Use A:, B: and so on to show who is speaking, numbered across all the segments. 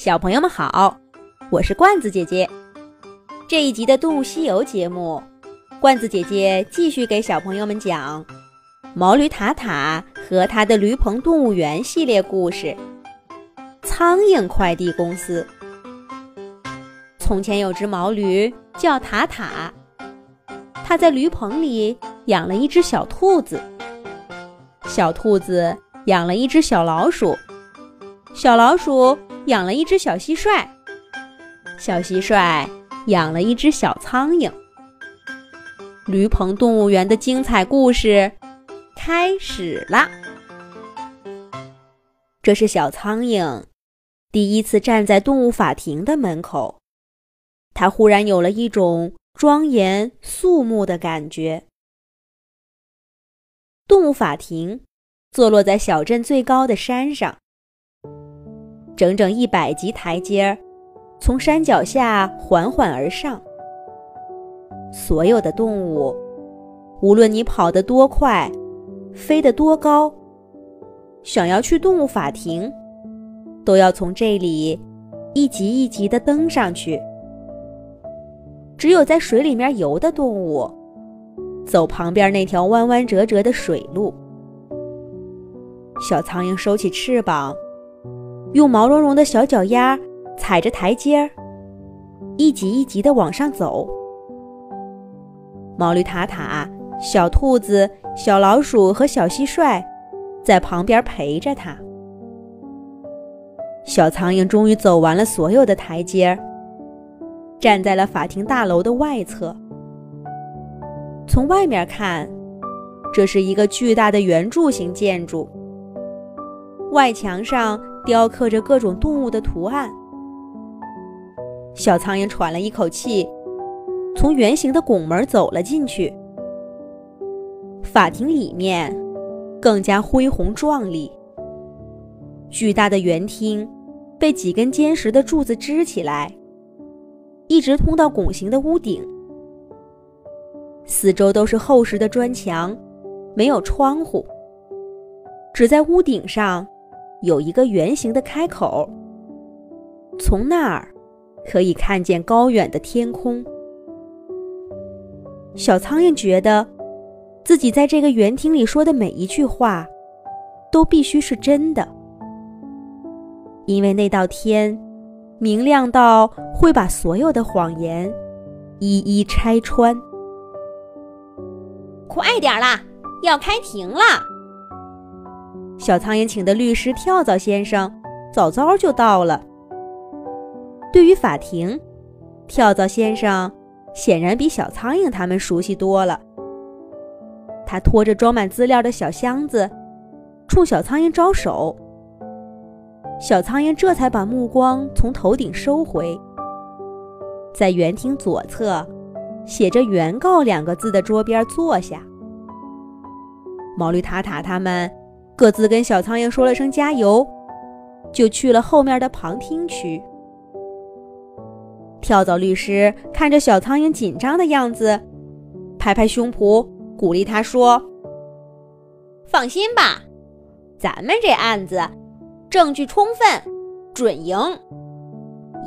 A: 小朋友们好，我是罐子姐姐。这一集的《动物西游》节目，罐子姐姐继续给小朋友们讲毛驴塔塔和他的驴棚动物园系列故事。苍蝇快递公司。从前有只毛驴叫塔塔，它在驴棚里养了一只小兔子，小兔子养了一只小老鼠，小老鼠。养了一只小蟋蟀，小蟋蟀养了一只小苍蝇。驴棚动物园的精彩故事开始啦！这是小苍蝇第一次站在动物法庭的门口，它忽然有了一种庄严肃穆的感觉。动物法庭坐落在小镇最高的山上。整整一百级台阶儿，从山脚下缓缓而上。所有的动物，无论你跑得多快，飞得多高，想要去动物法庭，都要从这里一级一级地登上去。只有在水里面游的动物，走旁边那条弯弯折折的水路。小苍蝇收起翅膀。用毛茸茸的小脚丫踩着台阶儿，一级一级地往上走。毛驴塔塔、小兔子、小老鼠和小蟋蟀在旁边陪着它。小苍蝇终于走完了所有的台阶儿，站在了法庭大楼的外侧。从外面看，这是一个巨大的圆柱形建筑，外墙上。雕刻着各种动物的图案。小苍蝇喘了一口气，从圆形的拱门走了进去。法庭里面更加恢宏壮丽。巨大的圆厅被几根坚实的柱子支起来，一直通到拱形的屋顶。四周都是厚实的砖墙，没有窗户，只在屋顶上。有一个圆形的开口，从那儿可以看见高远的天空。小苍蝇觉得，自己在这个园厅里说的每一句话，都必须是真的，因为那道天明亮到会把所有的谎言一一拆穿。
B: 快点啦，要开庭了！
A: 小苍蝇请的律师跳蚤先生早早就到了。对于法庭，跳蚤先生显然比小苍蝇他们熟悉多了。他拖着装满资料的小箱子，冲小苍蝇招手。小苍蝇这才把目光从头顶收回，在园厅左侧写着“原告”两个字的桌边坐下。毛驴塔塔他们。各自跟小苍蝇说了声加油，就去了后面的旁听区。跳蚤律师看着小苍蝇紧张的样子，拍拍胸脯鼓励他说：“
B: 放心吧，咱们这案子证据充分，准赢，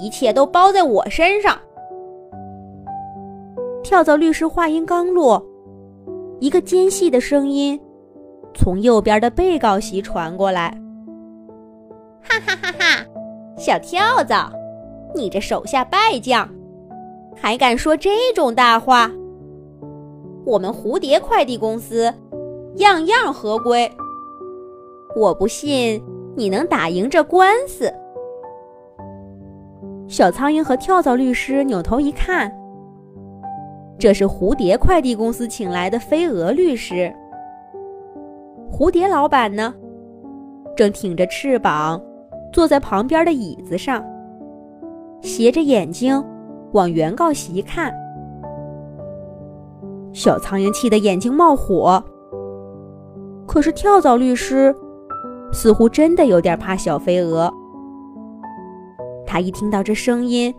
B: 一切都包在我身上。”
A: 跳蚤律师话音刚落，一个尖细的声音。从右边的被告席传过来，
B: 哈哈哈哈！小跳蚤，你这手下败将，还敢说这种大话？我们蝴蝶快递公司样样合规，我不信你能打赢这官司。
A: 小苍蝇和跳蚤律师扭头一看，这是蝴蝶快递公司请来的飞蛾律师。蝴蝶老板呢，正挺着翅膀，坐在旁边的椅子上，斜着眼睛往原告席看。小苍蝇气得眼睛冒火。可是跳蚤律师似乎真的有点怕小飞蛾。他一听到这声音，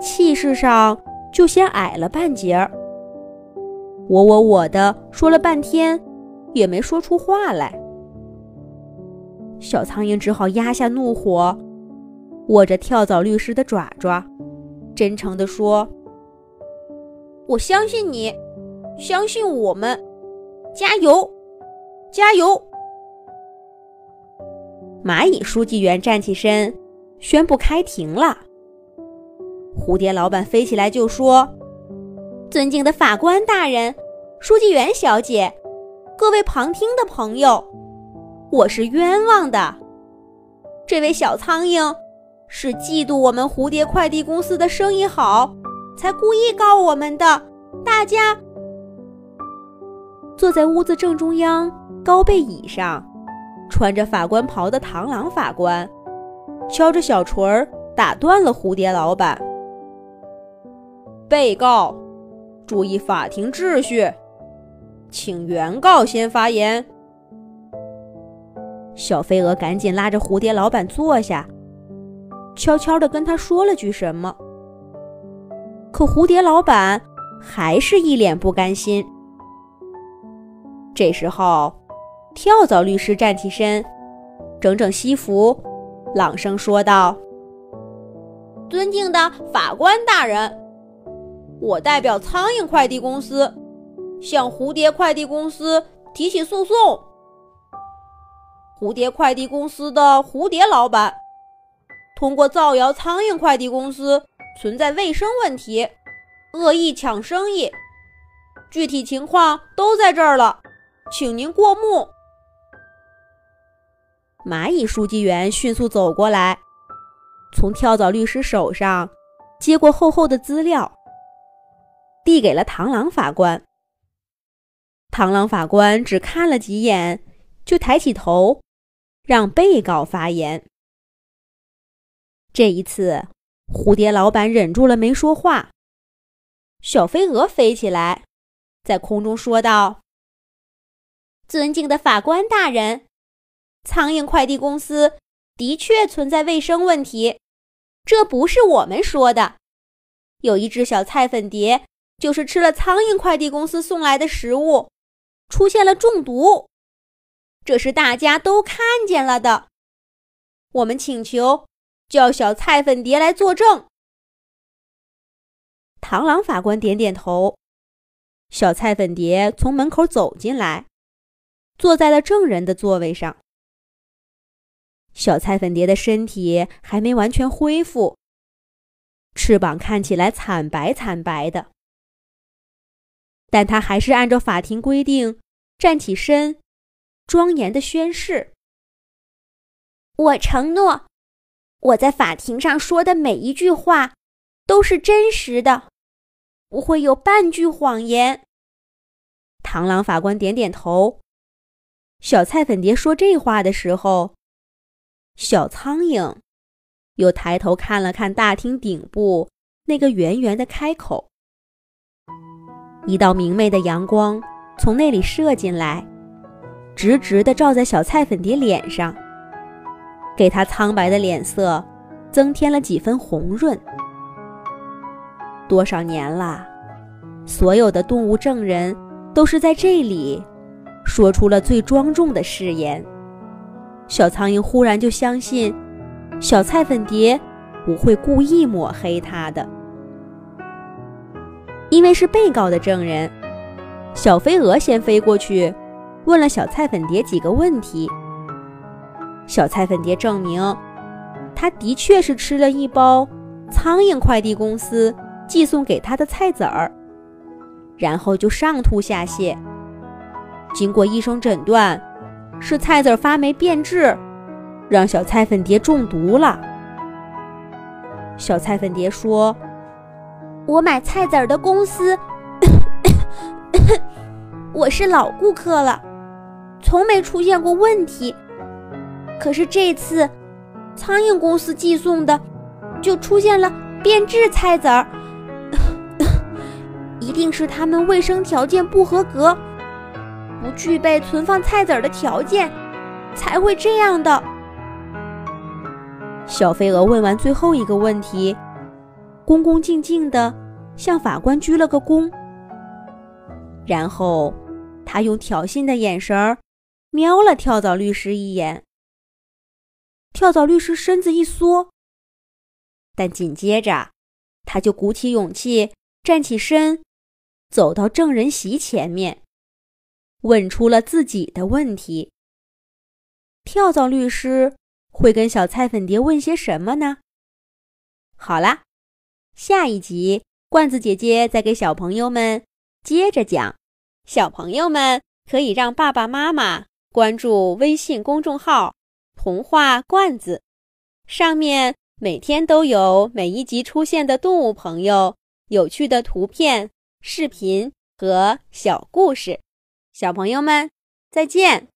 A: 气势上就先矮了半截儿。我我我的说了半天。也没说出话来，小苍蝇只好压下怒火，握着跳蚤律师的爪爪，真诚地说：“
B: 我相信你，相信我们，加油，加油！”
A: 蚂蚁书记员站起身，宣布开庭了。蝴蝶老板飞起来就说：“
B: 尊敬的法官大人，书记员小姐，各位旁听的朋友，我是冤枉的。这位小苍蝇是嫉妒我们蝴蝶快递公司的生意好，才故意告我们的。大家
A: 坐在屋子正中央高背椅上。”穿着法官袍的螳螂法官敲着小锤儿，打断了蝴蝶老板。被告，注意法庭秩序，请原告先发言。小飞蛾赶紧拉着蝴蝶老板坐下，悄悄地跟他说了句什么。可蝴蝶老板还是一脸不甘心。这时候。跳蚤律师站起身，整整西服，朗声说道：“
B: 尊敬的法官大人，我代表苍蝇快递公司向蝴蝶快递公司提起诉讼。蝴蝶快递公司的蝴蝶老板通过造谣苍蝇快递公司存在卫生问题，恶意抢生意，具体情况都在这儿了，请您过目。”
A: 蚂蚁书记员迅速走过来，从跳蚤律师手上接过厚厚的资料，递给了螳螂法官。螳螂法官只看了几眼，就抬起头，让被告发言。这一次，蝴蝶老板忍住了没说话。小飞蛾飞起来，在空中说道：“
B: 尊敬的法官大人。”苍蝇快递公司的确存在卫生问题，这不是我们说的。有一只小菜粉蝶就是吃了苍蝇快递公司送来的食物，出现了中毒，这是大家都看见了的。我们请求叫小菜粉蝶来作证。
A: 螳螂法官点点头，小菜粉蝶从门口走进来，坐在了证人的座位上。小菜粉蝶的身体还没完全恢复，翅膀看起来惨白惨白的，但他还是按照法庭规定站起身，庄严的宣誓：“
B: 我承诺，我在法庭上说的每一句话都是真实的，不会有半句谎言。”
A: 螳螂法官点点头。小菜粉蝶说这话的时候。小苍蝇又抬头看了看大厅顶部那个圆圆的开口，一道明媚的阳光从那里射进来，直直地照在小菜粉蝶脸上，给它苍白的脸色增添了几分红润。多少年了，所有的动物证人都是在这里说出了最庄重的誓言。小苍蝇忽然就相信，小菜粉蝶不会故意抹黑它的，因为是被告的证人。小飞蛾先飞过去，问了小菜粉蝶几个问题。小菜粉蝶证明，他的确是吃了一包苍蝇快递公司寄送给他的菜籽儿，然后就上吐下泻。经过医生诊断。是菜籽发霉变质，让小菜粉蝶中毒了。小菜粉蝶说：“
B: 我买菜籽儿的公司，我是老顾客了，从没出现过问题。可是这次，苍蝇公司寄送的就出现了变质菜籽儿，一定是他们卫生条件不合格。”不具备存放菜籽儿的条件，才会这样的。
A: 小飞蛾问完最后一个问题，恭恭敬敬地向法官鞠了个躬，然后他用挑衅的眼神瞄了跳蚤律师一眼。跳蚤律师身子一缩，但紧接着，他就鼓起勇气站起身，走到证人席前面，问出了自己的问题。跳蚤律师会跟小菜粉蝶问些什么呢？好啦，下一集罐子姐姐再给小朋友们接着讲。小朋友们可以让爸爸妈妈关注微信公众号“童话罐子”，上面每天都有每一集出现的动物朋友、有趣的图片、视频和小故事。小朋友们，再见。